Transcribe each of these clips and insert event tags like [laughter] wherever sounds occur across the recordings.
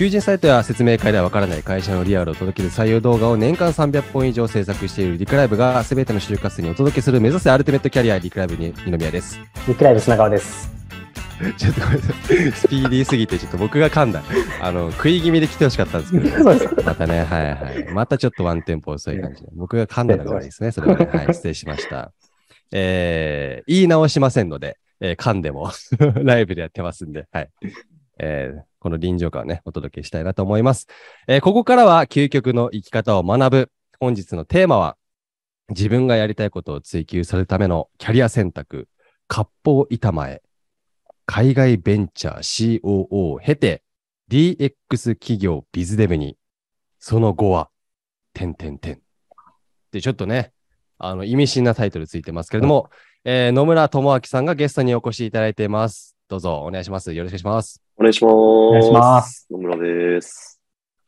求人サイトや説明会ではわからない会社のリアルを届ける採用動画を年間300本以上制作しているリクライブが全ての就活生にお届けする目指せアルティメットキャリアリクライブに二宮です。リクライブ砂川です。ちょっとごめんなさい。スピーディーすぎて、ちょっと僕が噛んだ。あの、食い気味で来てほしかったんですけど、またね、はいはい。またちょっとワンテンポ遅い感じで。僕が噛んだのが悪いですね。それはね。はい、失礼しました。えー、言い直しませんので、えー噛んでも [laughs] ライブでやってますんで、はい。えーこの臨場感をね、お届けしたいなと思います。えーここからは究極の生き方を学ぶ。本日のテーマは、自分がやりたいことを追求するためのキャリア選択、割烹板前、海外ベンチャー COO を経て、DX 企業ビズデブに、その後は、点点点。で、ちょっとね、あの、意味深なタイトルついてますけれども、えー野村智明さんがゲストにお越しいただいています。どうぞお願いします。よろしくお願いします。お願いします。お願いします。野村です。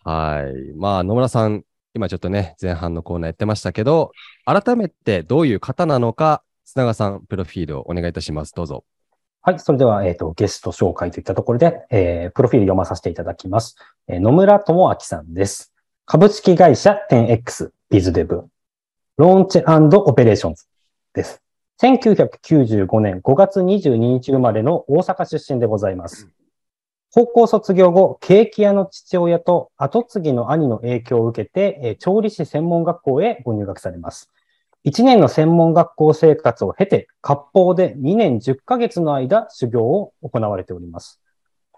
はい。まあ、野村さん、今ちょっとね、前半のコーナーやってましたけど、改めてどういう方なのか、砂川さん、プロフィールをお願いいたします。どうぞ。はい。それでは、えっ、と、ゲスト紹介といったところで、えープロフィール読まさせていただきます。えー野村智明さんです。株式会社 10X BizDev。Launch Operations です。1995年5月22日生まれの大阪出身でございます。高校卒業後、ケーキ屋の父親と後継ぎの兄の影響を受けて、調理師専門学校へご入学されます。1年の専門学校生活を経て、割烹で2年10ヶ月の間修行を行われております。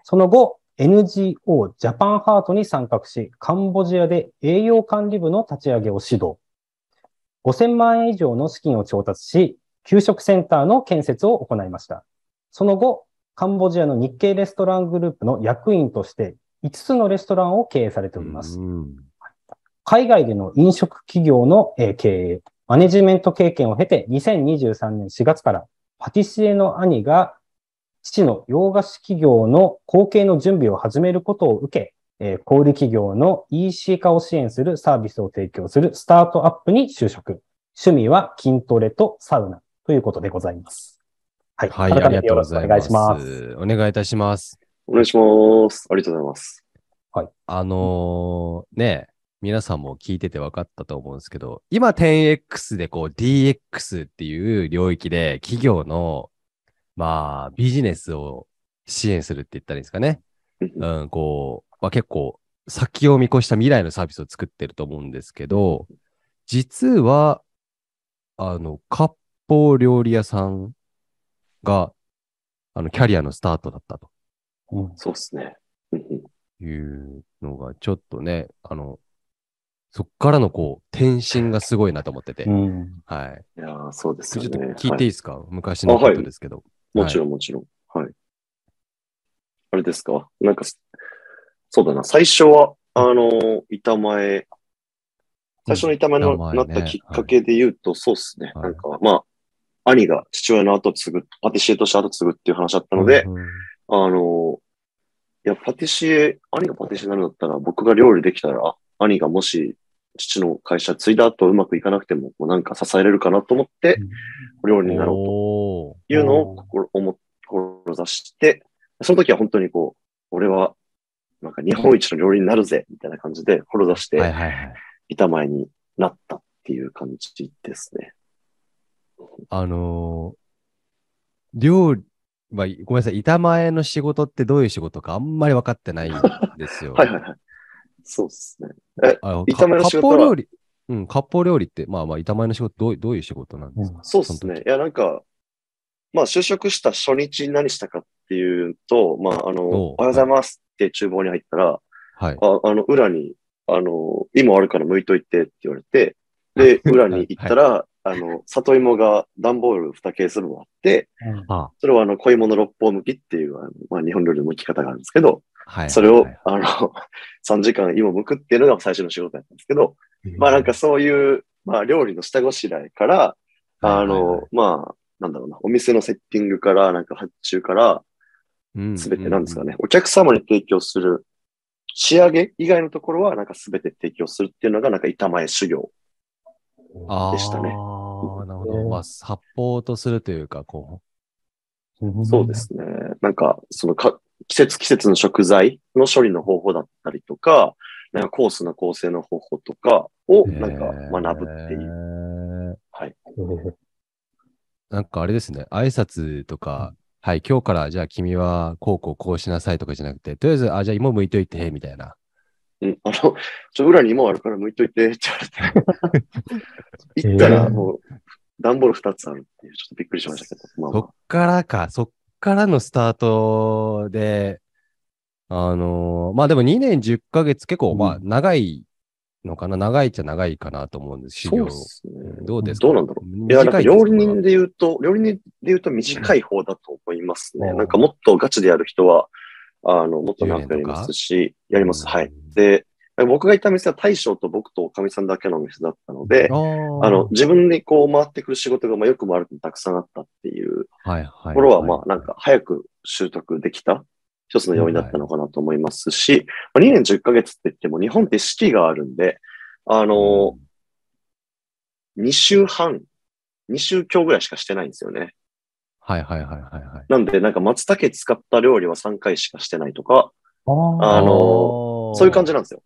その後、NGO ジャパンハートに参画し、カンボジアで栄養管理部の立ち上げを指導。5000万円以上の資金を調達し、給食センターの建設を行いました。その後、カンボジアの日系レストラングループの役員として5つのレストランを経営されております。うん海外での飲食企業のえー経営、マネジメント経験を経て、2023年4月からパティシエの兄が父の洋菓子企業の後継の準備を始めることを受け、えー小売企業の EC 化を支援するサービスを提供するスタートアップに就職。趣味は筋トレとサウナということでございます。はい。はい、ありがとうございます。お願いします。お願いいたします。お願いします。ありがとうございます。あのーね、皆さんも聞いてて分かったと思うんですけど、今 10X でこう DX っていう領域で企業の、まあ、ビジネスを支援するって言ったらいいんですかね。うん、こう、まあ、結構先を見越した未来のサービスを作ってると思うんですけど、実は、あの、割烹料理屋さんが、あの、キャリアのスタートだったと。うんそうですね。いうのが、ちょっとね、あの、そっからのこう、転身がすごいなと思ってて。うんはい。いやーそうですちょっと。聞いていいですか、昔のことですけど。もちろん、もちろん。はい。あれですか？なんか、そうだな。最初は、あの、板前、最初の板前の板前ねなったきっかけで言うと、そうですね。はいなんか、まあ、兄が父親の後継ぐ、パティシエとして後継ぐっていう話だったので、うんうんあの、いや、パティシエ、兄がパティシエになるんだったら、僕が料理できたら、あ兄がもし、父の会社継いだ後うまくいかなくても、もうなんか支えれるかなと思って、料理になろうというのを心思志して、その時は本当にこう、俺は、なんか日本一の料理になるぜ、みたいな感じで、志して。板前になったっていう感じですね。あのー料理、まあ、ごめんなさい、板前の仕事ってどういう仕事かあんまり分かってないんですよ。[laughs] はいはいはい。そうですね。え、あの板前の仕事料理、うん、割烹料理って、まあまあ、板前の仕事どうい、どういう仕事なんですか、そうですね。いや、なんか、まあ、就職した初日に何したかっていうと、まあ、あの、おはようございますって厨房に入ったら、はい。ああの、裏に、あの、芋あるから剥いといてって言われて、で、裏に行ったら、あの、里芋が段ボール2ケース分あって、あ。それはあの、小芋の六方剥きっていう、あのまあ、日本料理の剥き方があるんですけど、はい。それをはい、あの、[laughs] 3時間芋剥くっていうのが最初の仕事だったんですけど、まあなんかそういう、まあ料理の下ごしらえから、あの、まあ、なんだろうな、お店のセッティングから、なんか発注から、いすべてなんですかね、お客様に提供する仕上げ以外のところは、なんかすべて提供するっていうのが、なんか板前修行。あでしたねああ、なるほど。まあ、サポートするというか、こそうですね。なんか、そのか、季節季節の食材の処理の方法だったりとか、なんかコースの構成の方法とかをなんか学ぶっていう。いう。はい。なんかあれですね、挨拶とか、はい、今日からじゃあ君はこうこうこうしなさいとかじゃなくて、とりあえず、あ、じゃあ芋剥いといて、みたいな。うん、あの、ちょ、裏に芋あるから剥いといて、って言われて。[laughs] 行ったらもう、段ボール2つあるっていう、ちょっとびっくりしましたけど。まあまそっからか、そっからのスタートで、あのーまあでも2年10ヶ月結構、うんまあ長いのかな、長いっちゃ長いかなと思うんです、修行そうで。すね。どうですか？どうなんだろう？いや、なんか料理人で言うと、料理人で言うと短い方だと思いますね。うんなんかもっとガチでやる人は、あの、もっと長くやりますし、やります。はい。で、僕がいた店は大将と僕とおかみさんだけの店だったので、あの、自分でこう回ってくる仕事がまあよく回るとたくさんあったっていう。ところは、まあなんか早く習得できた一つの要因だったのかなと思いますし、まあ2年10ヶ月って言っても日本って四季があるんで、あの、2週半、2週強ぐらいしかしてないんですよね。はいはいはいはいはい。なんで、なんか松茸使った料理は3回しかしてないとか、あのそういう感じなんですよ。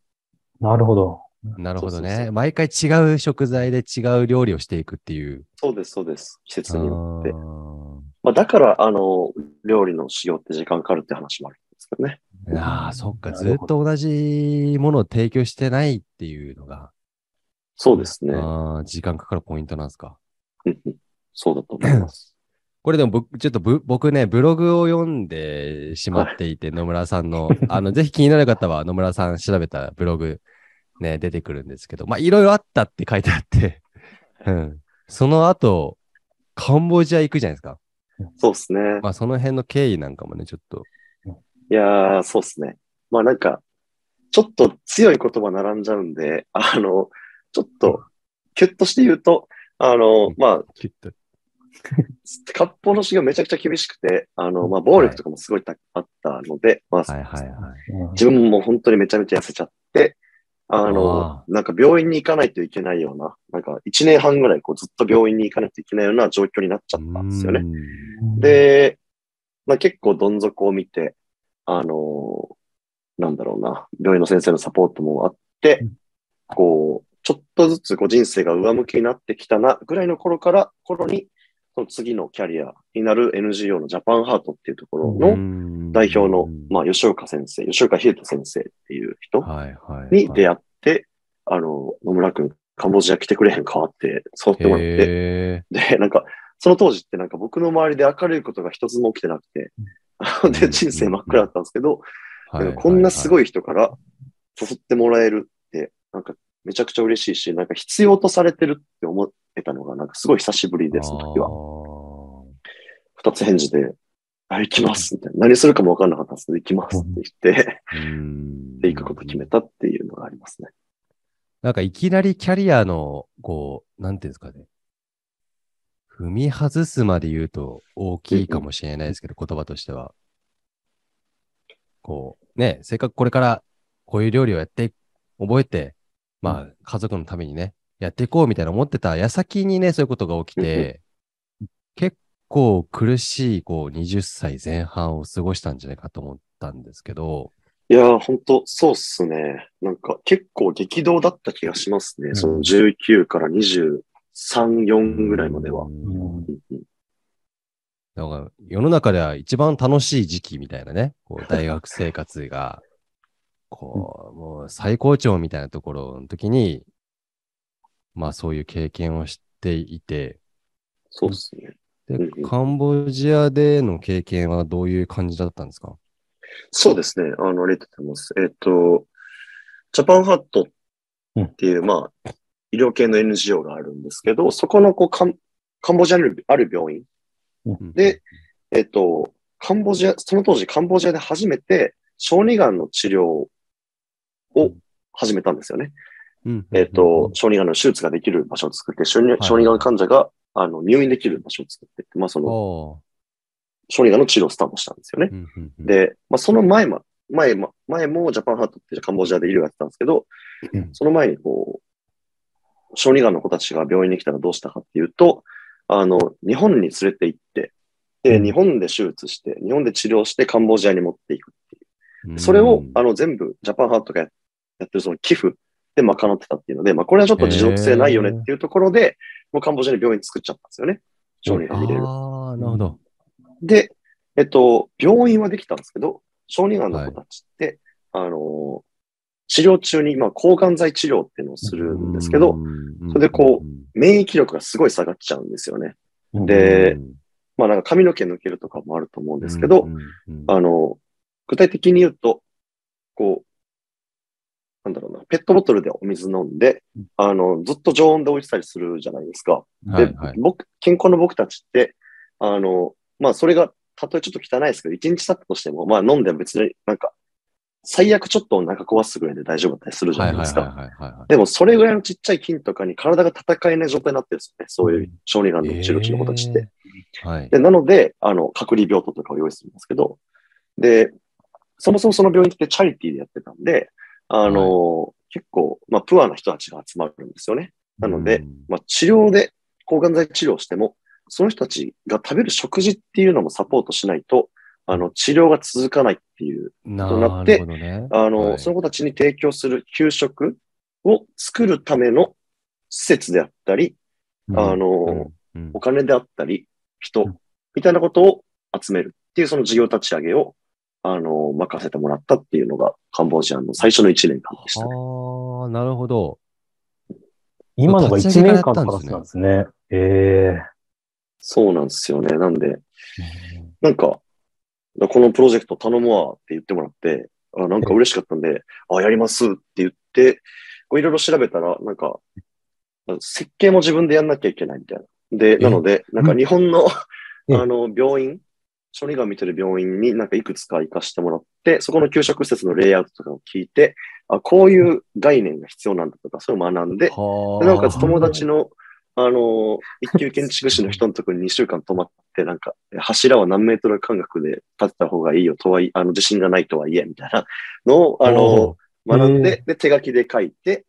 なるほど。なるほどそうそうそね。毎回違う食材で違う料理をしていくっていう。そうです、そうです。季節によってあ。ーまあ、だから、あの、料理の修行って時間かかるって話もあるんですけどね。ああ、そっか。ずっと同じものを提供してないっていうのが、そうですね。時間かかるポイントなんですか。うんうんそうだと思います。[laughs] これでも僕、ちょっとぶ僕ね、ブログを読んでしまっていて、野村さんの、あの、ぜひ気になる方は野村さん調べたらブログね、出てくるんですけど、まあ、いろいろあったって書いてあって、うん。その後、カンボジア行くじゃないですか。そうですね。まあ、その辺の経緯なんかもね、ちょっと。いやー、そうですね。まあなんか、ちょっと強い言葉並んじゃうんで、あの、ちょっと、キュッとして言うと、あの、まあ、[laughs] きっと。割烹の修行めちゃくちゃ厳しくて、あの、まあ、暴力とかもすごいたあったので、まあ、はいはいはい。うん自分も本当にめちゃめちゃ痩せちゃって、あのあ、なんか病院に行かないといけないような、なんか1年半ぐらいこうずっと病院に行かないといけないような状況になっちゃったんですよね。うんで、まあ、結構どん底を見て、あのなんだろうな、病院の先生のサポートもあってうん、こう、ちょっとずつこう人生が上向きになってきたな、ぐらいの頃から、頃に、その次のキャリアになる NGO のジャパンハートっていうところのの代表の、まあ、吉岡先生、吉岡秀人先生っていう人。に出会って、あの、野村くん、カンボジア来てくれへんかって、誘ってもらって、へで、なんか、その当時ってなんか僕の周りで明るいことが一つも起きてなくて、で、人生真っ暗だったんですけど、こんなすごいい人から誘ってもらえるって、なんかめちゃくちゃ嬉しいし、なんか必要とされてるって思ってたのが、なんかすごい久しぶりで、その時は。は。二つ返事で、あ、行きます、みたいな。何するかもわかんなかったんですけど、行きますって言って、うんで、行くこと決めたっていうのがありますね。なんかいきなりキャリアの、こう、なんていうんですかね。踏み外すまで言うと大きいかもしれないですけど、言葉としては。こう、ね、せっかくこれからこういう料理をやって、覚えて、まあ、家族のためにね、やっていこうみたいな思ってた。矢先にね、そういうことが起きて、結構苦しい、こう、20歳前半を過ごしたんじゃないかと思ったんですけど、いやー、ほんと、そうっすね。なんか結構激動だった気がしますね。うん。その19から23、4ぐらいまでは。うん。から世の中では一番楽しい時期みたいなね、こう [laughs] 大学生活が、こう、もう最高潮みたいなところの時に、まあそういう経験をしていて、そうっすね。でうんうん、カンボジアでの経験はどういう感じだったんですか？そうですね。あの、ありがとうございます。えっ、と、ジャパンハットっていう、まあ、医療系の NGO があるんですけど、そこのこうカンカンボジアにある病院、で、えっ、と、カンボジア、その当時カンボジアで初めて小児がんの治療を始めたんですよね。うん、えっ、と、小児がんの手術ができる場所を作って、小児がん患者があの入院できる場所を作ってまあそのお小児がんの治療をスタートしたんですよね。で、まあその前も、前も、前もジャパンハートってカンボジアで医療やってたんですけど、うん。その前にこう、小児がんの子たちが病院に来たらどうしたかっていうと、あの、日本に連れて行って、で、うん。日本で手術して、日本で治療してカンボジアに持っていくっていう。それを、あの、全部、ジャパンハートがややってるその寄付で賄ってたっていうので、まあ、これはちょっと持続性ないよねっていうところで、もうカンボジアに病院作っちゃったんですよね。小児が見れる。ああ、なるほど。で、えっと、病院はできたんですけど、小児がんの子たちって、あの、治療中に、まあ、抗がん剤治療っていうのをするんですけど、うん、それでこ免疫力がすごい下がっちゃうんですよね。でまあ、なんか髪の毛抜けるとかもあると思うんですけど、あの、具体的に言うと、こう、なんだろうな、ペットボトルでお水飲んで、あの、ずっと常温で置いてたりするじゃないですか。で、はいはい。僕、健康の僕たちって、あの、まあ、それが、たとえちょっと汚いですけど、一日経ったとしても、まあ、飲んでも別になんか、最悪ちょっとお腹壊すぐらいで大丈夫だったりするじゃないですか。でも、それぐらいのちっちゃい菌とかに体が戦えない状態になってるんですよね。そういう小児がんの治療中の子たちって。えー。はい。で、なので、あの、隔離病棟とかを用意するんですけど、で、そもそもその病院ってチャリティーでやってたんで、あの、結構、まあ、プアな人たちが集まるんですよね。なのでうん、まあ、治療で抗がん剤治療しても、その人たちが食べる食事っていうのもサポートしないと、あの、な治療が続かないっていう、なとなってね。あの、はい。その子たちに提供する給食を作るための施設であったり、あの、うん。お金であったり、人うん、みたいなことを集めるっていうその事業立ち上げを、あの、任せてもらったっていうのがカンボジアの最初の1年間でしたね。ああ、なるほど。今のが1年間からなんですね。ええそうなんですよね。なんで、なんか、このプロジェクト頼むわって言ってもらって、あなんか嬉しかったんで、あ、やりますって言って、こういろいろ調べたら、なんか、設計も自分でやんなきゃいけないみたいな。で、なので、なんか日本の、えあの、病院、小児がん見てる病院になんかいくつか行かしてもらって、そこの給食施設のレイアウトとかを聞いて、あ、こういう概念が必要なんだとか、そういうのを学んで、はでなおかつ友達の、あの、一級建築士の人のところに2週間泊まって、なんか、柱は何メートル間隔で立てた方がいいよとはいあの、自信がないとはいえ、みたいなのを、あの、学んで、で、手書きで書いて、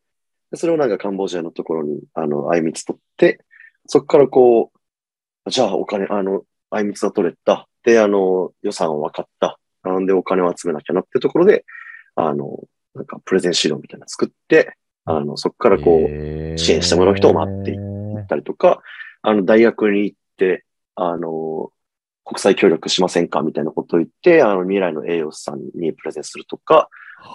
でそれをなんかカンボジアのところに、あの、あいみつ取って、そこからこう、じゃあお金、あの、あいみつが取れた。で、あの、予算は分かった。なんでお金を集めなきゃなってところで、あの、なんかプレゼン資料みたいなの作って、あの、そこからこう、支援してもらう人を待ってい行ったりとか、あの、大学に行って、あの、国際協力しませんかみたいなことを言って、あの、未来の栄養士さんにプレゼンするとか、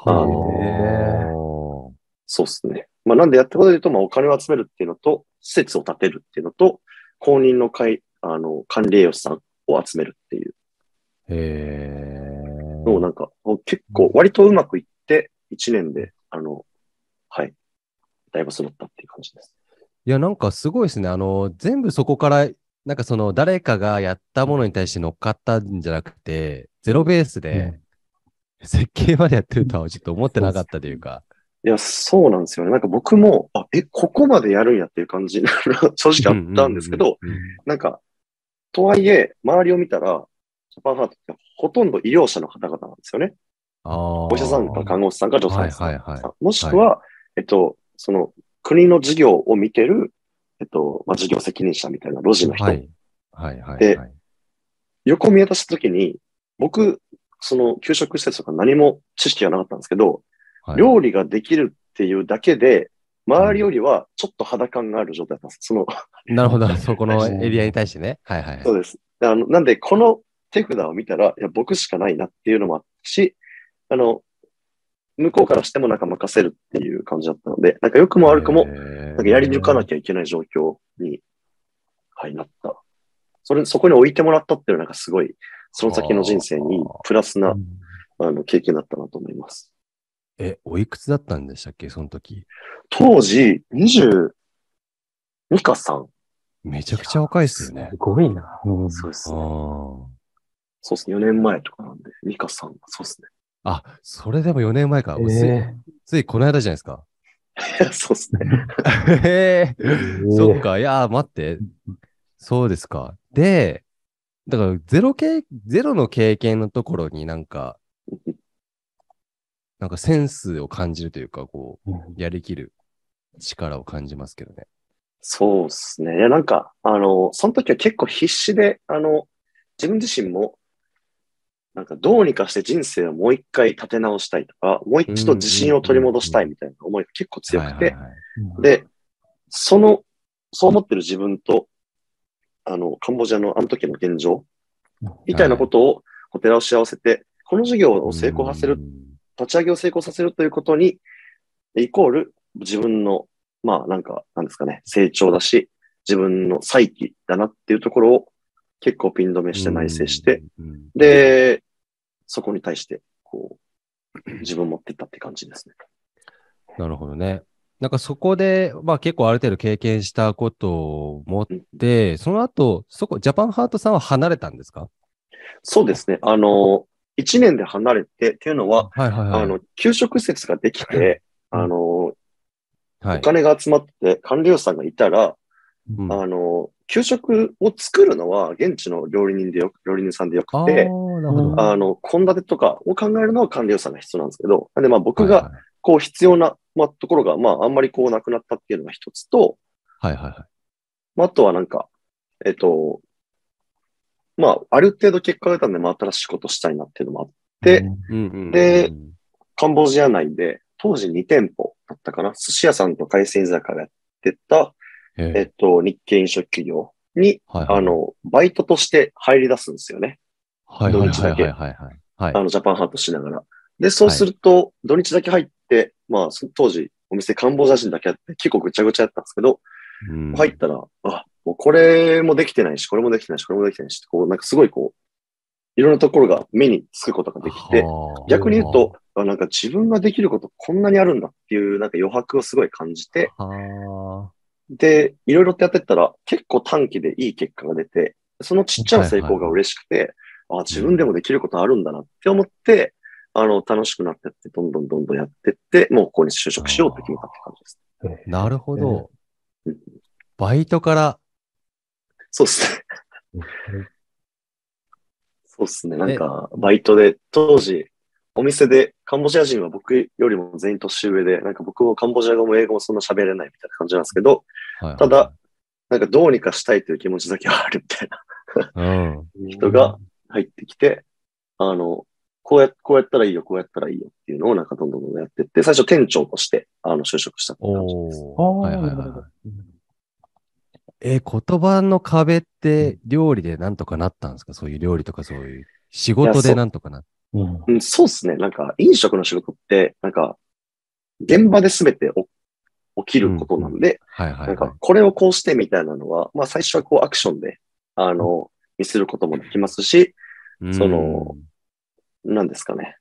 あのそうですね。まあ、なんでやったことで言うと、まあ、お金を集めるっていうのと、施設を建てるっていうのと、公認の会、あの、管理栄養士さんを集めるっていうへえ。のをなんか、結構割とうまくいって、1年で、あの、はい、だいぶ揃ったっていう感じです。いや、なんかすごいですね。あの、全部そこから、なんかその誰かがやったものに対して乗っかったんじゃなくて、ゼロベースで設計までやってるとはちょっと思ってなかったというか。いや、そうなんですよね。なんか僕も、あ、え、ここまでやるんやっていう感じ、正直あったんですけど、なんか、とはいえ、周りを見たら、ジャパンハートってほとんど医療者の方々なんですよね。あお医者さんか看護師さんか助産師さん。はいはいはいもしくは、えっと、その国の事業を見てる、えっと、まあ、事業責任者みたいな路地の人。はい。はいはいではい。横見渡したときに、僕、その給食施設とか何も知識がなかったんですけど、はい料理ができるっていうだけで、周りよりはちょっと肌感がある状態だったんです。その、なるほど。[laughs] そこのエリアに対してね。はいはいはい。そうです。あの、なんで、この手札を見たら、いや、僕しかないなっていうのもあったし、あの、向こうからしてもなんか任せるっていう感じだったので、なんか良くも悪くも、なんかやり抜かなきゃいけない状況に、はい、なった。それ、そこに置いてもらったっていうのはなんかすごい、その先の人生にプラスな、あの、経験だったなと思います。え、おいくつだったんでしたっけ？その時。当時、22か3。めちゃくちゃ若いっすよねす。ごいな。うんあそうですね。ーそうですね。4年前とかなんで、2か3。そうですね。あ、それでも4年前か。えついえついこの間じゃないですか。[laughs] そうですね。へ [laughs] え。ーそっか。いやー、待って。そうですか。で、だから、ゼロ経、ゼロの経験のところになんか、なんかセンスを感じるというか、こう、やりきる力を感じますけどね。そうですね。いや、なんか、あの、その時は結構必死で、あの、自分自身も、なんかどうにかして人生をもう一回立て直したいとか、もう一度自信を取り戻したいみたいな思いが結構強くて、で、その、そう思ってる自分と、あの、カンボジアのあの時の現状、みたいなことをお寺を幸せて、この事業を成功させる、立ち上げを成功させるということに、イコール自分の、まあなんか、なんですかね、成長だし、自分の再起だなっていうところを結構ピン止めして内省して、、うんうんで、そこに対して、こう、自分を持っていったって感じですね。なるほどね。なんかそこで、まあ結構ある程度経験したことを持って、その後、そこ、ジャパンハートさんは離れたんですか？そうですね。あの、1年で離れてっていうのは、はいはいはい。あの、給食施設ができて、うんあの、はいお、金が集まって管理予算がいたら、うんあの、給食を作るのは現地の料理人でよ料理人さんでよくて。あの、献立とかを考えるのは管理予算が必要なんですけど、でまあ僕がこう必要な、まあ、ところが、まああんまりこうなくなったっていうのが一つと、はいはいはい。まああとはなんか、えっと、まあある程度結果が出たんで、まあ新しいことしたいなっていうのもあって、で、カンボジア内で、当時2店舗だったかな、寿司屋さんと海鮮居酒屋がやってた、え。えっと、日系飲食企業に、はいはいあの、バイトとして入り出すんですよね。はいはいはい土日だけはい。はいはい。はい。あの、ジャパンハートしながら。で、そうすると、土日だけ入って、まあ、そ当時、お店カンボジア人だけあって、結構ぐちゃぐちゃやったんですけど、うん。入ったら、あ、もうこれもできてないし、これもできてないし、これもできてないし、こう、なんかすごいこう、いろんなところが目につくことができて、はあ逆に言うと、あなんか自分ができることこんなにあるんだっていう、なんか余白をすごい感じて、はで、いろいろってやってったら、結構短期でいい結果が出て、そのちっちゃな成功が嬉しくて、あ、自分でもできることあるんだなって思って、あの、楽しくなってって、どんどんどんどんやってって、もうここに就職しようって決めたって感じです。あなるほどうん。バイトから、そうですね。そうですね。なんか、バイトで、当時、お店で、カンボジア人は僕よりも全員年上で、なんか僕もカンボジア語も英語もそんな喋れないみたいな感じなんですけど、はいはいただ、なんかどうにかしたいという気持ちだけはあるみたいなうん。人が入ってきて、あの、こうや、こうやったらいいよ、こうやったらいいよっていうのをなんかどんどんどんどんやってって、最初店長として、あの、就職したって感じです。はいはいはい。え、言葉の壁って料理でなんとかなったんですか？そういう料理とかそういう仕事でなんとかなっうんうん、そうですね。なんか、飲食の仕事って、なんか、現場で全てお起きることなんで、はいはい、はい。なんか、これをこうしてみたいなのは、まあ最初はこうアクションで、あの、見せることもできますし、うんその、なんですかね。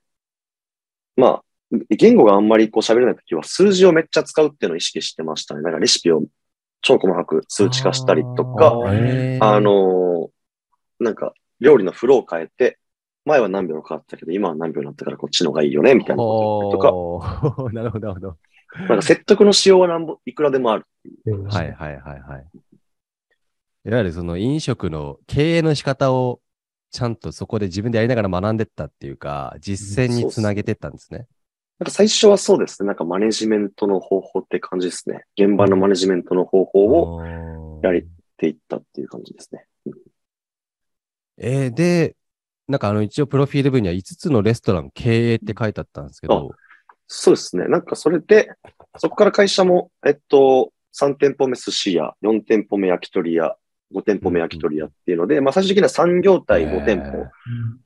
まあ、言語があんまりこう喋れないときは数字をめっちゃ使うっていうのを意識してましたね。なんかレシピを超細かく数値化したりとか、あのーなんか料理のフローを変えて、前は何秒かかったけど、今は何秒になったからこっちの方がいいよね、みたいなこととか、[laughs] なるほど、なるほど。なんか説得のしようはなんぼいくらでもあるっていう。はいはいはいはい。いわゆるその飲食の経営の仕方をちゃんとそこで自分でやりながら学んでったっていうか、実践につなげてったんですね。なんか最初はそうですね。なんかマネジメントの方法って感じですね。現場のマネジメントの方法ををやりっていったっていう感じですね。えーで、なんかあの一応プロフィール文には5つのレストラン経営って書いてあったんですけど、そうですね。なんかそれで、そこから会社も、えっと、3店舗目寿司屋、4店舗目焼き鳥屋、5店舗目焼き鳥屋っていうので、まあ最終的には3業態5店舗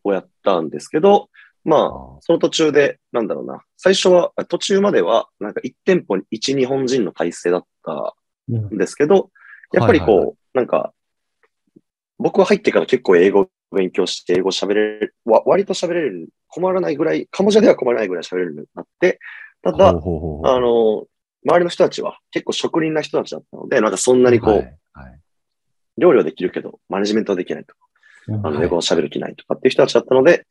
をやったんですけど、まあ、あその途中で、なんだろうな、最初は、途中までは、なんか1店舗に1日本人の体制だったうん。んですけど、やっぱりこう、はいはいはなんか、僕は入ってから結構英語を勉強して、英語喋れる、わ割と喋れる、困らないぐらい、カンボジアでは困らないぐらい喋れるようになって、ただ、ほうほうほうあの、周りの人たちは結構職人な人たちだったので、なんかそんなにこう、はいはい。料理はできるけど、マネジメントはできないとか、うん。あの、はい。英語を喋る気ないとかっていう人たちだったので、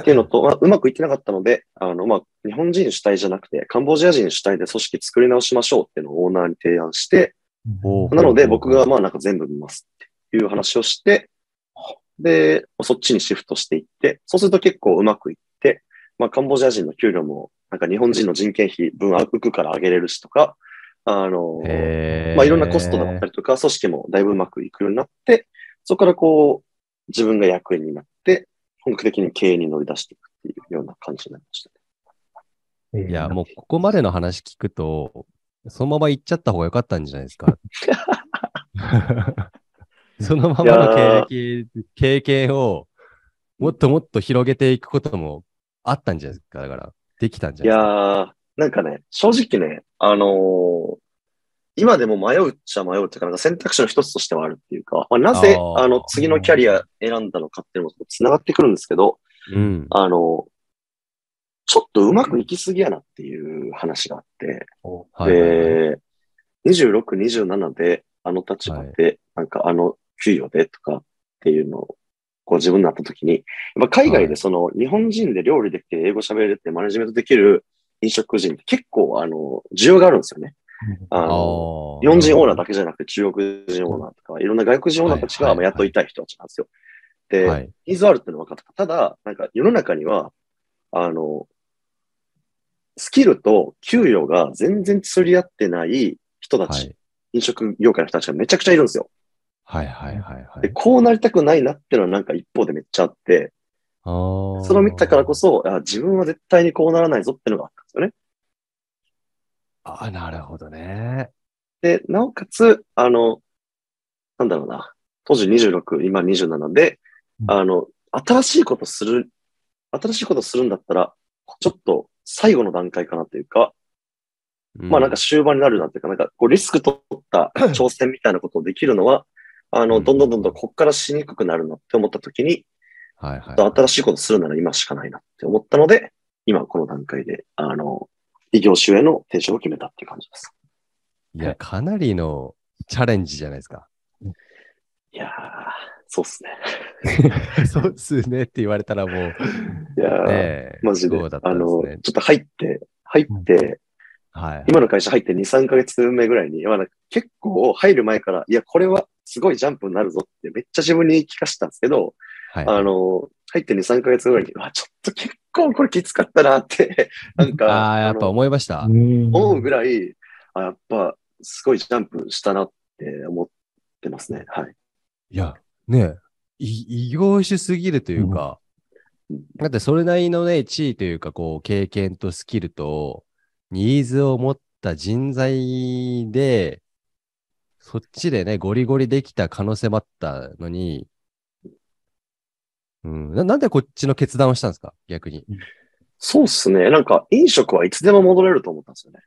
っていうのと、まあ、うまくいってなかったので、あの、まあ、日本人主体じゃなくて、カンボジア人主体で組織作り直しましょうっていうのをオーナーに提案して、なので僕がまあなんか全部見ますっていう話をして、で、そっちにシフトしていって、そうすると結構うまくいって、まあカンボジア人の給料もなんか日本人の人件費分浮くから上げれるしとか、あの、まあいろんなコストだったりとか、組織もだいぶうまくいくようになって、そこからこう、自分が役員になって、本格的に経営に乗り出していくっていうような感じになりましたね。いや、もうここまでの話聞くと、そのまま行っちゃった方が良かったんじゃないですか。[laughs] そのままの経歴、経験をもっともっと広げていくこともあったんじゃないですか。だから、できたんじゃいないですか。やー、なんかね、正直ね、あのー今でも迷うっちゃ迷うっていうか、なんか選択肢の一つとしてはあるっていうか、まあ、なぜ、あの、次のキャリア選んだのかっていうのも繋がってくるんですけど、うん。あの、ちょっとうまくいきすぎやなっていう話があって、はいはいはいで、26、27で、あの立場で、なんかあの給与でとかっていうのを、こう自分になった時に、やっぱ海外でその日本人で料理できて英語喋れてマネジメントできる飲食人って結構あの、需要があるんですよね。あの、あ日本人オーナーだだけじゃなくて中国人オーナーとか、いろんな外国人オーナーたちが雇いたい人たちなんですよ。で、はい。ニーズあるってのは分かった。ただ、なんか世の中には、あの、スキルと給与が全然釣り合ってない人たち、はい。飲食業界の人たちがめちゃくちゃいるんですよ。はいはいはいはで、い。こうなりたくないなっていうのはなんか一方でめっちゃあって、それを見たからこそ、あ自分は絶対にこうならないぞっていうのがあったんですよね。あー、なるほどね。で、なおかつ、あの、なんだろうな、当時26、今27で、うんあの、新しいことする、新しいことするんだったら、ちょっと最後の段階かなというか、まあなんか終盤になるなっていうか、なんかこうリスク取った [laughs] 挑戦みたいなことをできるのは、あの、うんどんどんどんどんこっからしにくくなるなって思った時に、うん、はいはい。新しいことするなら今しかないなって思ったので、今この段階で、あの、異業種への転職を決めたっていう感じです。いや、かなりのチャレンジじゃないですか。いやー、そうっすね。[laughs] そうっすねって言われたらもう、いやー、ねえマジで、そうだったあの。ちょっと入って、入って、はい。今の会社入って2、3ヶ月目ぐらいに、結構入る前から、いや、これはすごいジャンプになるぞってめっちゃ自分に聞かせたんですけど、はい。あの、入って2、3ヶ月ぐらいに、うわ、ちょっと結構これきつかったなって、[laughs] なんか、ああ、やっぱの思いました。思うぐらい、あやっぱすごいジャンプしたなって思ってますね。はい。いや、ね異業種すぎるというか、うんだってそれなりのね、地位というか、こう、経験とスキルと、ニーズを持った人材で、そっちでね、ゴリゴリできた可能性もあったのに、うん、ななんでこっちの決断をしたんですか？逆に。そうっすね。なんか飲食はいつでも戻れると思ったんですよね。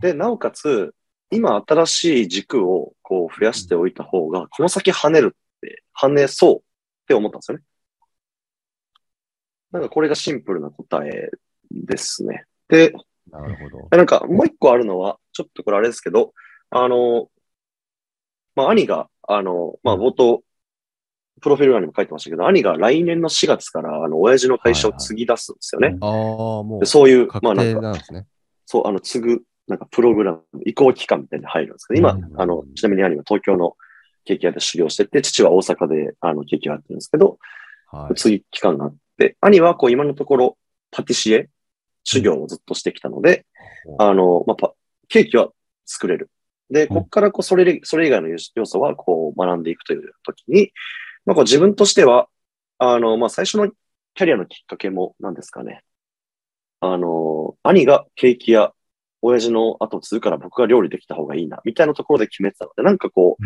で、なおかつ、今新しい軸をこう増やしておいた方が、この先跳ねるって、跳ねそうって思ったんですよね。なんかこれがシンプルな答えですね。で、なるほど。なんかもう一個あるのは、ちょっとこれあれですけど、あの、まあ兄が、あの、まあ冒頭、プロフィール欄にも書いてましたけど、兄が来年の4月から、あの、親父の会社を継ぎ出すんですよね。ああ、もうで、そういう、ま確定あなんか、なんですね。そう、あの、継ぐ、なんか、プログラム、移行期間みたいに入るんですけど、今、うんあの、ちなみに兄は東京のケーキ屋で修行してて、父は大阪で、あの、ケーキ屋やってるんですけど、はい。次期間があって、兄は、こう、今のところ、パティシエ、修行をずっとしてきたので、あの、まあ、パケーキは作れる。で、ここから、こう、それで、それ以外の要素は、こう、学んでいくという時に、まあ、こう、自分としては、あの、まあ、最初のキャリアのきっかけも、何ですかね。あの、兄がケーキ屋、親父の後を継ぐから僕が料理できた方がいいな、みたいなところで決めてたので、なんかこう、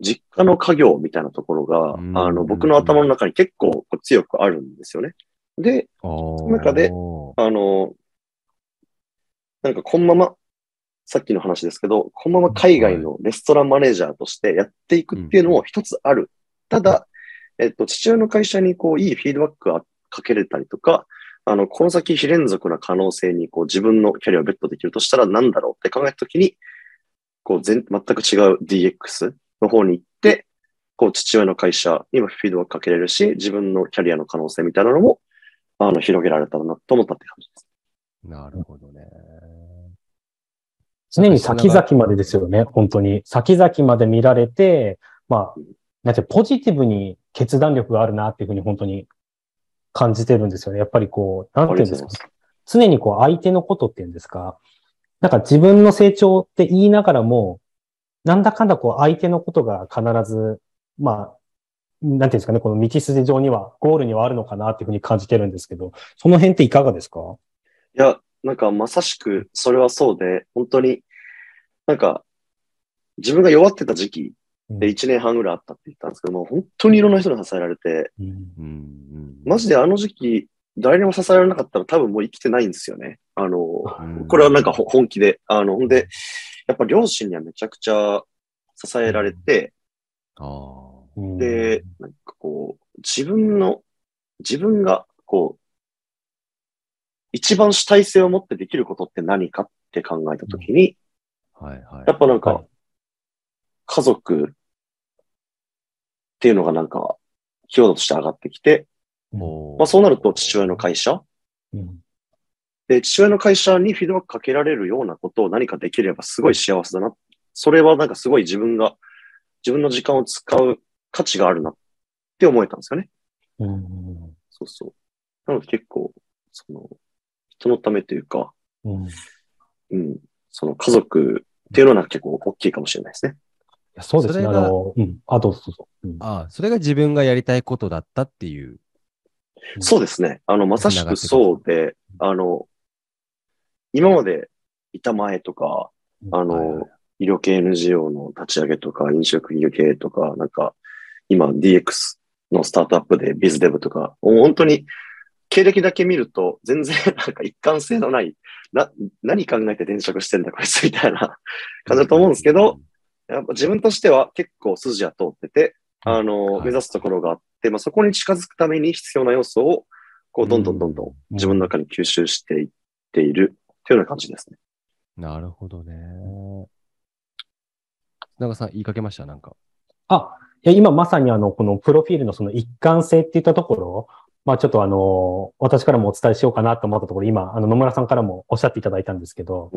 実家の家業みたいなところが、うんあの、僕の頭の中に結構こう強くあるんですよね。で、その中であの、なんかこのまま、さっきの話ですけど、このまま海外のレストランマネージャーとしてやっていくっていうのも一つある。ただ、えっと、父親の会社にこう、いいフィードバックがかけれたりとか、あの、この先非連続な可能性にこう自分のキャリアをベットできるとしたら何だろうって考えたときに、こう全、全く違う DX の方に行って、こう父親の会社にもフィードバックかけれるし、自分のキャリアの可能性みたいなのも、あの、広げられたらなと思ったって感じです。なるほどね。常に先々までですよね、本当に。先々まで見られて、まあ、なんてポジティブに決断力があるなっていうふうに本当に感じてるんですよね。やっぱりこう、なんていうんですか。常にこう相手のことっていうんですか。なんか自分の成長って言いながらも、なんだかんだこう相手のことが必ず、まあ、なんていうんですかね、この道筋上には、ゴールにはあるのかなっていうふうに感じてるんですけど、その辺っていかがですか？いや、なんかまさしくそれはそうで、本当に、なんか、自分が弱ってた時期で1年半ぐらいあったって言ったんですけども、本当にいろんな人に支えられて、うん。うん。うんマジであの時期、誰にも支えられなかったら多分もう生きてないんですよね。あの、うん。これはなんかほ本気で。あの、ほんで、やっぱ両親にはめちゃくちゃ支えられて、で、なんかこう、自分の、自分が、こう、一番主体性を持ってできることって何かって考えたときに、はいはい。やっぱなんかはい、家族っていうのがなんか、キーワードとして上がってきて、まあそうなると父親の会社？うんで、父親の会社にフィードバックかけられるようなことを何かできればすごい幸せだな。それはなんかすごい自分が、自分の時間を使う価値があるなって思えたんですよね。うんそうそう。なので結構、その、人のためというか、うんいうん、その家族っていうのはなんか結構大きいかもしれないですね。やそうですね。あの、うん。あ、どうぞどうぞ。うんああ、それが自分がやりたいことだったっていう。うんそうですね。あの、まさしくそうで、あの、今までいた前とか、あはいのはい、医療系 NGO の立ち上げとか、飲食業系とか、なんか、今 DX のスタートアップでビズデブとか、もう本当に経歴だけ見ると、全然 [laughs] なんか一貫性のない、な、何考えて転職してんだこいつみたいな感じだと思うんですけど、、やっぱ自分としては結構筋は通ってて、あの、はい目指すところがあって、まあ、そこに近づくために必要な要素を、こう、どんどんどんどん自分の中に吸収していっているというような感じですね。なるほどね。長さん言いかけました？なんか。あ、いや、今まさにあの、このプロフィールのその一貫性っていったところ、まあちょっとあの、私からもお伝えしようかなと思ったところ、今、あの野村さんからもおっしゃっていただいたんですけど、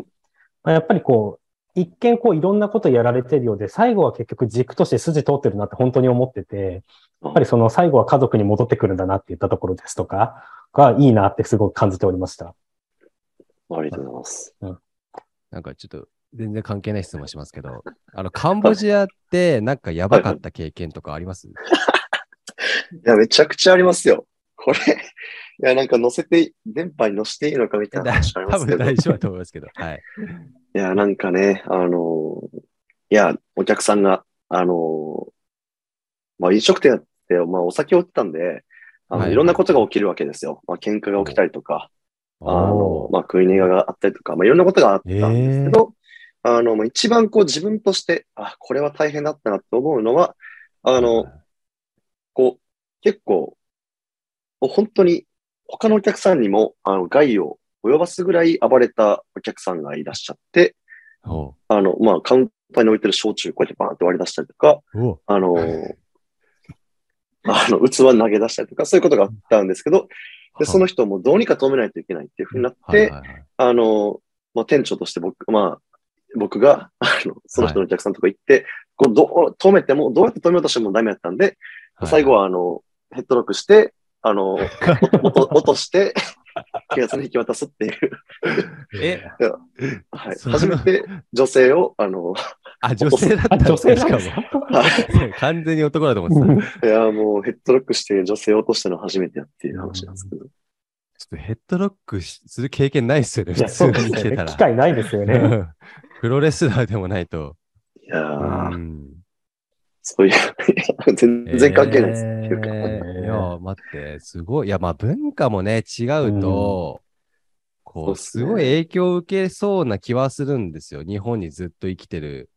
まあやっぱりこう、一見こういろんなことやられてるようで、最後は結局軸として筋通ってるなって本当に思ってて、やっぱりその最後は家族に戻ってくるんだなって言ったところですとか、がいいなってすごく感じておりました。ありがとうございます。なんかちょっと全然関係ない質問しますけど、あの、カンボジアってなんかやばかった経験とかあります、[laughs] いや、めちゃくちゃありますよ。これ、いや、なんか載せて、電波に載せていいのかみたいな話ありま多すけど。い分大丈夫だと思いますけど。はい。や、なんかね、あの、いや、お客さんが、あの、まあ、飲食店やって、まあ、お酒を売ってたんで、あの、はい。いろんなことが起きるわけですよ。まあ、喧嘩が起きたりとか、あのまあ、食い逃げがあったりとか、まあ、いろんなことがあったんですけど、あの、まあ一番こう自分として、あ、これは大変だったなと思うのは、あの、こう、結構、本当に他のお客さんにも、あの、害を及ばすぐらい暴れたお客さんがいらっしゃって、おあの、まあ、カウンターに置いてる焼酎こうやってバーンって割り出したりとか、あの、あの、器投げ出したりとか、そういうことがあったんですけど、で、その人もどうにか止めないといけないっていうふうになって、はいはいはい。あの、まあ、店長として僕、まあ、僕が、あの、その人のお客さんとか行って、こう、どう、止めても、どうやって止めようとしてもダメだったんで、最後は、あの、ヘッドロックして、あの、[laughs] 落として、[laughs] 警察に引き渡すっていう、え、はい。初めて女性を、あの、あ、女性だった女性しかも。はい完全に男だと思ってた。いや、もうヘッドロックして女性を落としたの初めてやっていう話なんですけど。ちょっとヘッドロックしする経験ないっすよね、いや、普通にそうですよね。生きてたら。機会ないですよね。うんプロレスラーでもないと。いやー、うんそういう、[laughs] 全然関係ないです。えーいや、待って、すごい。いや、まあ文化もね、違うと、こう、そうっすごい影響を受けそうな気はするんですよ。日本にずっと生きてる、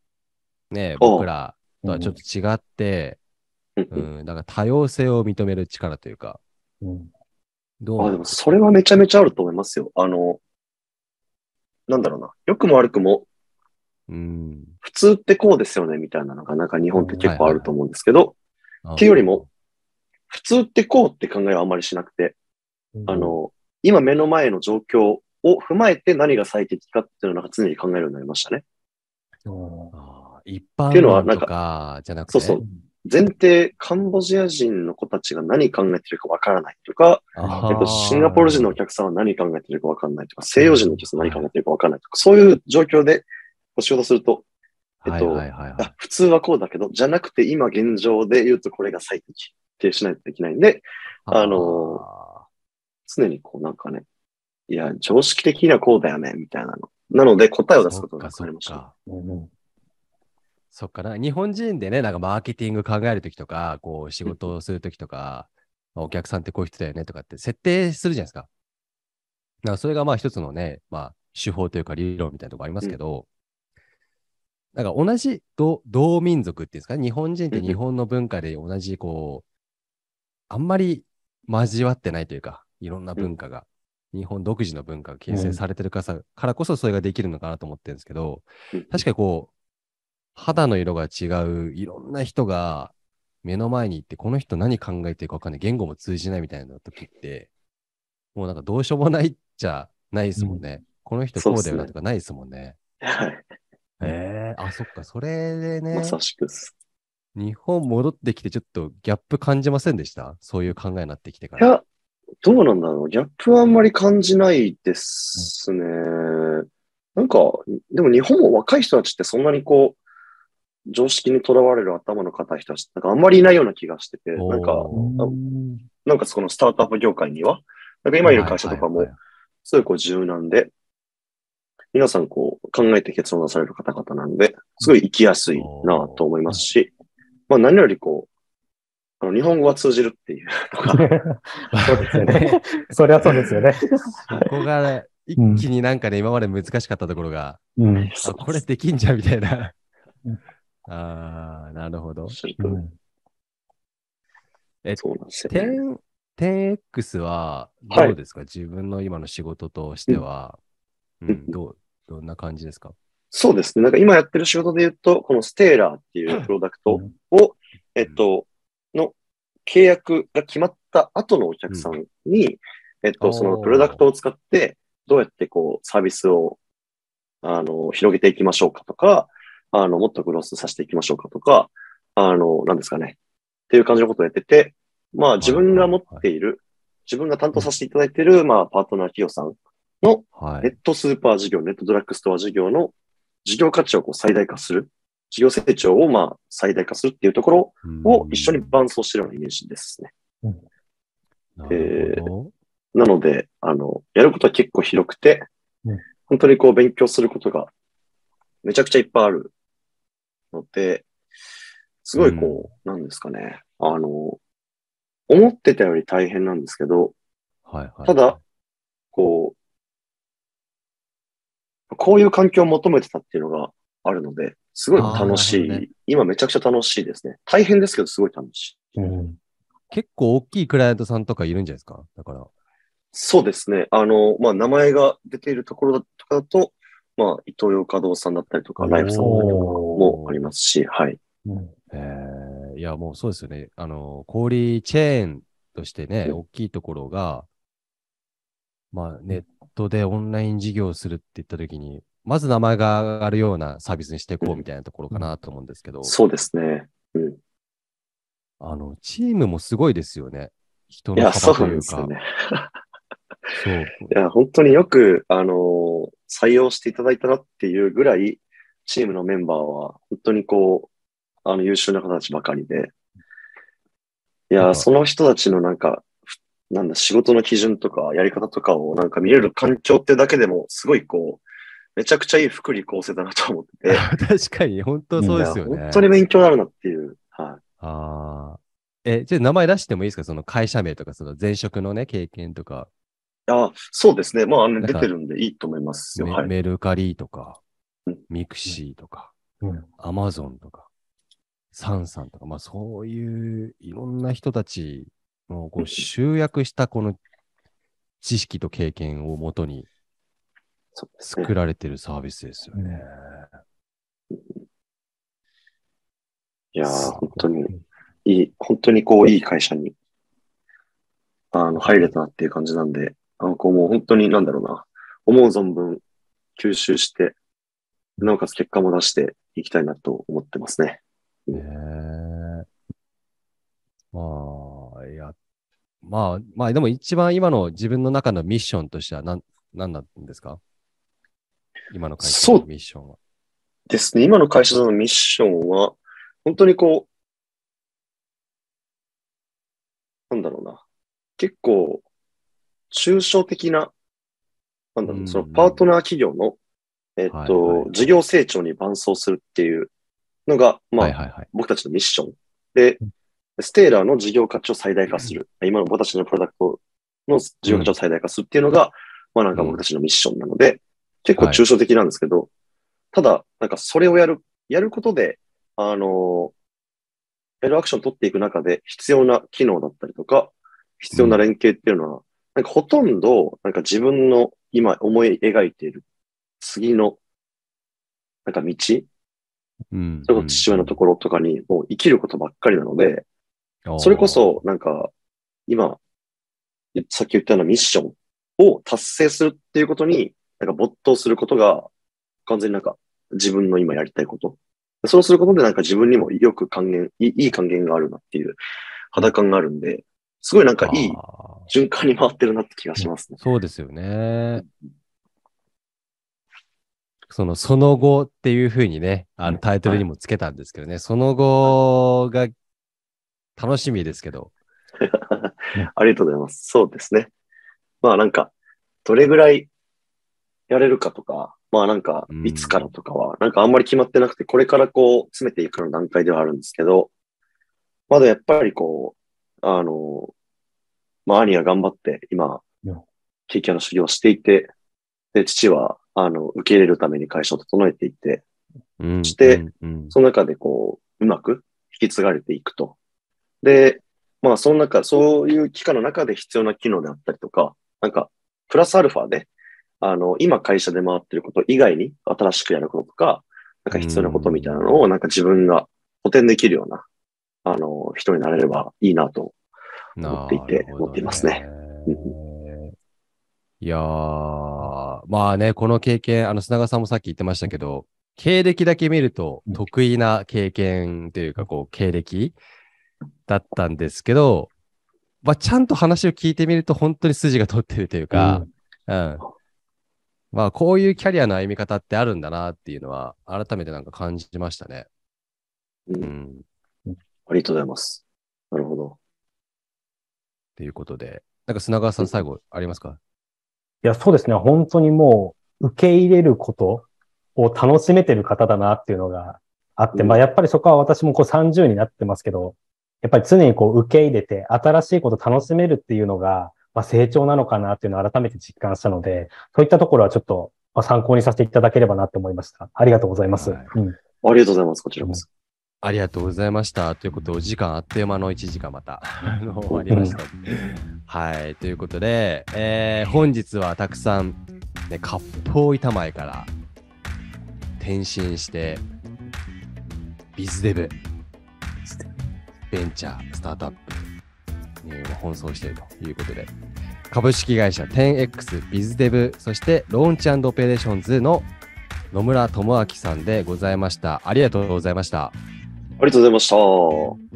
ね、僕らとはちょっと違って、うんうん、だから多様性を認める力というか、うんどうあ、でもそれはめちゃめちゃあると思いますよ。あの、なんだろうな。良くも悪くも、うん。普通ってこうですよね、みたいなのが、なんか日本って結構あると思うんですけど、あっていうよりも、普通ってこうって考えはあんまりしなくて、あの、今目の前の状況を踏まえて何が最適かっていうのを常に考えるようになりましたね。一般っていうのは論とかじゃなくて、そうそう。前提、カンボジア人の子たちが何考えてるかわからないとか、えっと、シンガポール人のお客さんは何考えてるかわかんないとか、西洋人のお客さんは何考えてるかわかんないとか、そういう状況でお仕事すると、えっと、はいはいはいはいあ普通はこうだけど、じゃなくて今現状で言うとこれが最適ってしないといけないんで、あの常にこうなんかね、いや、常識的にはこうだよね、みたいなの。なので答えを出すことが分かりました。そっかな。日本人でね、なんかマーケティング考えるときとか、こう仕事をするときとか、お客さんってこういう人だよねとかって設定するじゃないですか。だからそれがまあ一つのね、まあ手法というか理論みたいなとこありますけど、なんか同じ同同民族っていうんですか、日本人って日本の文化で同じこう、あんまり交わってないというか、いろんな文化が、日本独自の文化が形成されてるからさからこそそれができるのかなと思ってるんですけど、うん確かにこう、肌の色が違ういろんな人が目の前に行って、この人何考えてるか分かんない、言語も通じないみたいな時って、もうなんかどうしようもないっちゃないですもんね。この人こうだよなとかないですもんね。はい。ええあ、そっか、それでね。ま、さしくです。日本戻ってきてちょっとギャップ感じませんでした？そういう考えになってきてかいら。や、どうなんだろう。ギャップはあんまり感じないですね。なんか、でも日本も若い人たちってそんなにこう、常識にとらわれる頭の固い人たち、なんかあんまりいないような気がしてて、なんか、なんかそのスタートアップ業界には、なんか今いる会社とかもすごいこう柔軟で、皆さんこう考えて結論出される方々なんで、すごい生きやすいなと思いますし、まあ何よりこう、あの日本語は通じるっていうのが、そうですよね。[laughs] そりゃそうですよね。そこが一気になんかね、今まで難しかったところが、うん。あこれできんじゃんみたいなうん。ああ、なるほどうんそうなんですよね。10 10X ははいどうですか、自分の今の仕事としては、うん。うん。どう、どんな感じですか？そうですね。なんか今やってる仕事で言うと、このステーラーっていうプロダクトを、えっと、の契約が決まった後のお客さんに、えっと、そのプロダクトを使って、どうやってこう、サービスを、あの、広げていきましょうかとか、あの、もっとグロスさせていきましょうかとか、あの、なんですかね。っていう感じのことをやってて、まあ自分が持っている、自分が担当させていただいている、まあパートナー企業さんのはい。ネットスーパー事業、ネットドラッグストア事業の事業価値をこう最大化する、事業成長をまあ最大化するっていうところを一緒に伴走しているようなイメージですね。なるほど。なので、あの、やることは結構広くてうん、本当にこう勉強することがめちゃくちゃいっぱいあるので、すごいこう、なんですかね、あの、思ってたより大変なんですけど、はいはい。ただ、こう、こういう環境を求めてたっていうのがあるので、すごい楽しい、ね今めちゃくちゃ楽しいですね。大変ですけど、すごい楽しい。うん結構大きいクライアントさんとかいるんじゃないですか？だから。そうですね。あの、まあ、名前が出ているところだとかだと、まあ、伊東洋華堂さんだったりとか、ライフさんだったりとかもありますし、はい。うんえーいや、もうそうですよね。あの、小売チェーンとしてね、うん大きいところが、まあ、ネットでオンライン事業をするって言ったときに、まず名前が上がるようなサービスにしていこうみたいなところかなと思うんですけど、そうですね。うん。あの、チームもすごいですよね。人いや、のそう幅というかなんですよ。ね。[laughs] そう。いや、本当によく、あの採用していただいたなっていうぐらい、チームのメンバーは、本当にこう、あの、優秀な方たちばかりで、いや、その人たちのなんか、ふなんだ、仕事の基準とか、やり方とかをなんか見れる環境ってだけでも、すごいこう、めちゃくちゃいい福利厚生だなと思ってて、[laughs] 確かに、本当そうですよね。本当に勉強になるなっていう。はい。ああ。え、じゃあ名前出してもいいですか？その会社名とか、その前職のね、経験とか、あ、そうですね。まあ、あの出てるんでいいと思いますよ。メはい。メルカリとかうん、ミクシーとか、うんアマゾンとか、 Sansan とか、まあそういういろんな人たちのこう集約したこの知識と経験をもとに作られてるサービスですよね。いやー、本当にいい、本当にこう、いい会社に、あの、入れたなっていう感じなんで、あの、こうもう本当になんだろうな、思う存分吸収して、なおかつ結果も出していきたいなと思ってますね。ねえまあ、いや、まあ、まあでも一番今の自分の中のミッションとしては何、何なんですか？今の会社のミッションは。ですね。今の会社のミッションは、本当にこう、なんだろうな。結構、抽象的な、なんだろう、うんそのパートナー企業の、えっと、はいはい事業成長に伴走するっていうのが、まあ、はいはいはい。僕たちのミッション。で、ステーラーの事業価値を最大化する。今の僕たちのプロダクトの事業価値を最大化するっていうのが、まあなんか僕たちのミッションなので、結構抽象的なんですけど、ただ、なんかそれをやる、やることで、あのやるアクションを取っていく中で必要な機能だったりとか、必要な連携っていうのは、なんかほとんど、なんか自分の今思い描いている次の、なんか道、うん。それこそ父親のところとかにもう生きることばっかりなので、うんそれこ、そなんか今、さっき言ったようなミッションを達成するっていうことに、なんか没頭することが完全になんか自分の今やりたいこと。そうすることでなんか自分にもよく還元、いいいい還元があるなっていう肌感があるんで、すごいなんかいい循環に回ってるなって気がしますね。そうですよね。その、その後っていうふうにね、あのタイトルにもつけたんですけどね、その後が楽しみですけど、[laughs] ありがとうございます。そうですね。まあなんか、どれぐらいやれるかとか、まあなんかう、んいつからとかは、なんかあんまり決まってなくて、これからこう、詰めていくの段階ではあるんですけど、まだやっぱりこう、あの、まあ兄が頑張って今うん、ケーキ屋の修行をしていて、で、父は、あの、受け入れるために会社を整えていて、うんしてその中でこう、うまく引き継がれていくと。で、まあ、その中、そういう期間の中で必要な機能であったりとか、なんか、プラスアルファで、あの、今会社で回ってること以外に新しくやることとか、なんか必要なことみたいなのを、なんか自分が補填できるような、あの、人になれればいいなと。思っていて思っていますね。いやー、まあね、この経験、あの、砂川さんもさっき言ってましたけど、経歴だけ見るとうん。得意な経験というか、こう、経歴だったんですけど、まあ、ちゃんと話を聞いてみると本当に筋が通ってるというか、うん。まあ、こういうキャリアの歩み方ってあるんだなっていうのは、改めてなんか感じましたね。うんうん。ありがとうございます。なるほど。ということで、なんか砂川さん最後ありますか？いや、そうですね。本当にもう、受け入れることを楽しめてる方だなっていうのがあって、うんまあ、やっぱりそこは私もこう30になってますけど、やっぱり常にこう受け入れて新しいこと楽しめるっていうのが、まあ、成長なのかなっていうのを改めて実感したので、そういったところはちょっとまあ参考にさせていただければなって思いました。ありがとうございます。はいうんありがとうございます。こちらこそ。ありがとうございました。ということで、お時間あっという間の1時間また [laughs] あの終わりました。はい。ということで、えー本日はたくさん、ね、割烹板前から転身して、ビズデブ、ベンチャー、スタートアップに奔走しているということで、株式会社 10X ビズデブ、そしてローンチオペレーションズの野村智明さんでございました。ありがとうございました。ありがとうございました。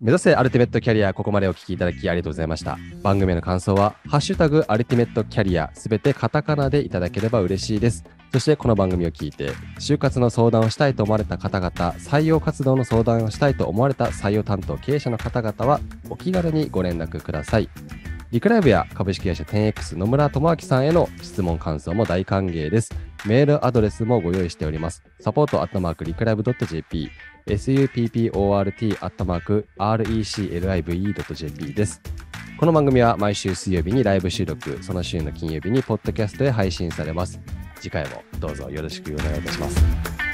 目指せアルティメットキャリア、ここまでお聞きいただきありがとうございました。番組の感想は、ハッシュタグアルティメットキャリア、すべてカタカナでいただければ嬉しいです。そしてこの番組を聞いて、就活の相談をしたいと思われた方々、採用活動の相談をしたいと思われた採用担当経営者の方々は、お気軽にご連絡ください。リクライブや株式会社 10X 野村智明さんへの質問感想も大歓迎です。メールアドレスもご用意しております。サポートアットマークリクライブ .jp support アットマーク reclive.jp です。この番組は毎週水曜日にライブ収録、その週の金曜日にポッドキャストで配信されます。次回もどうぞよろしくお願いいたします。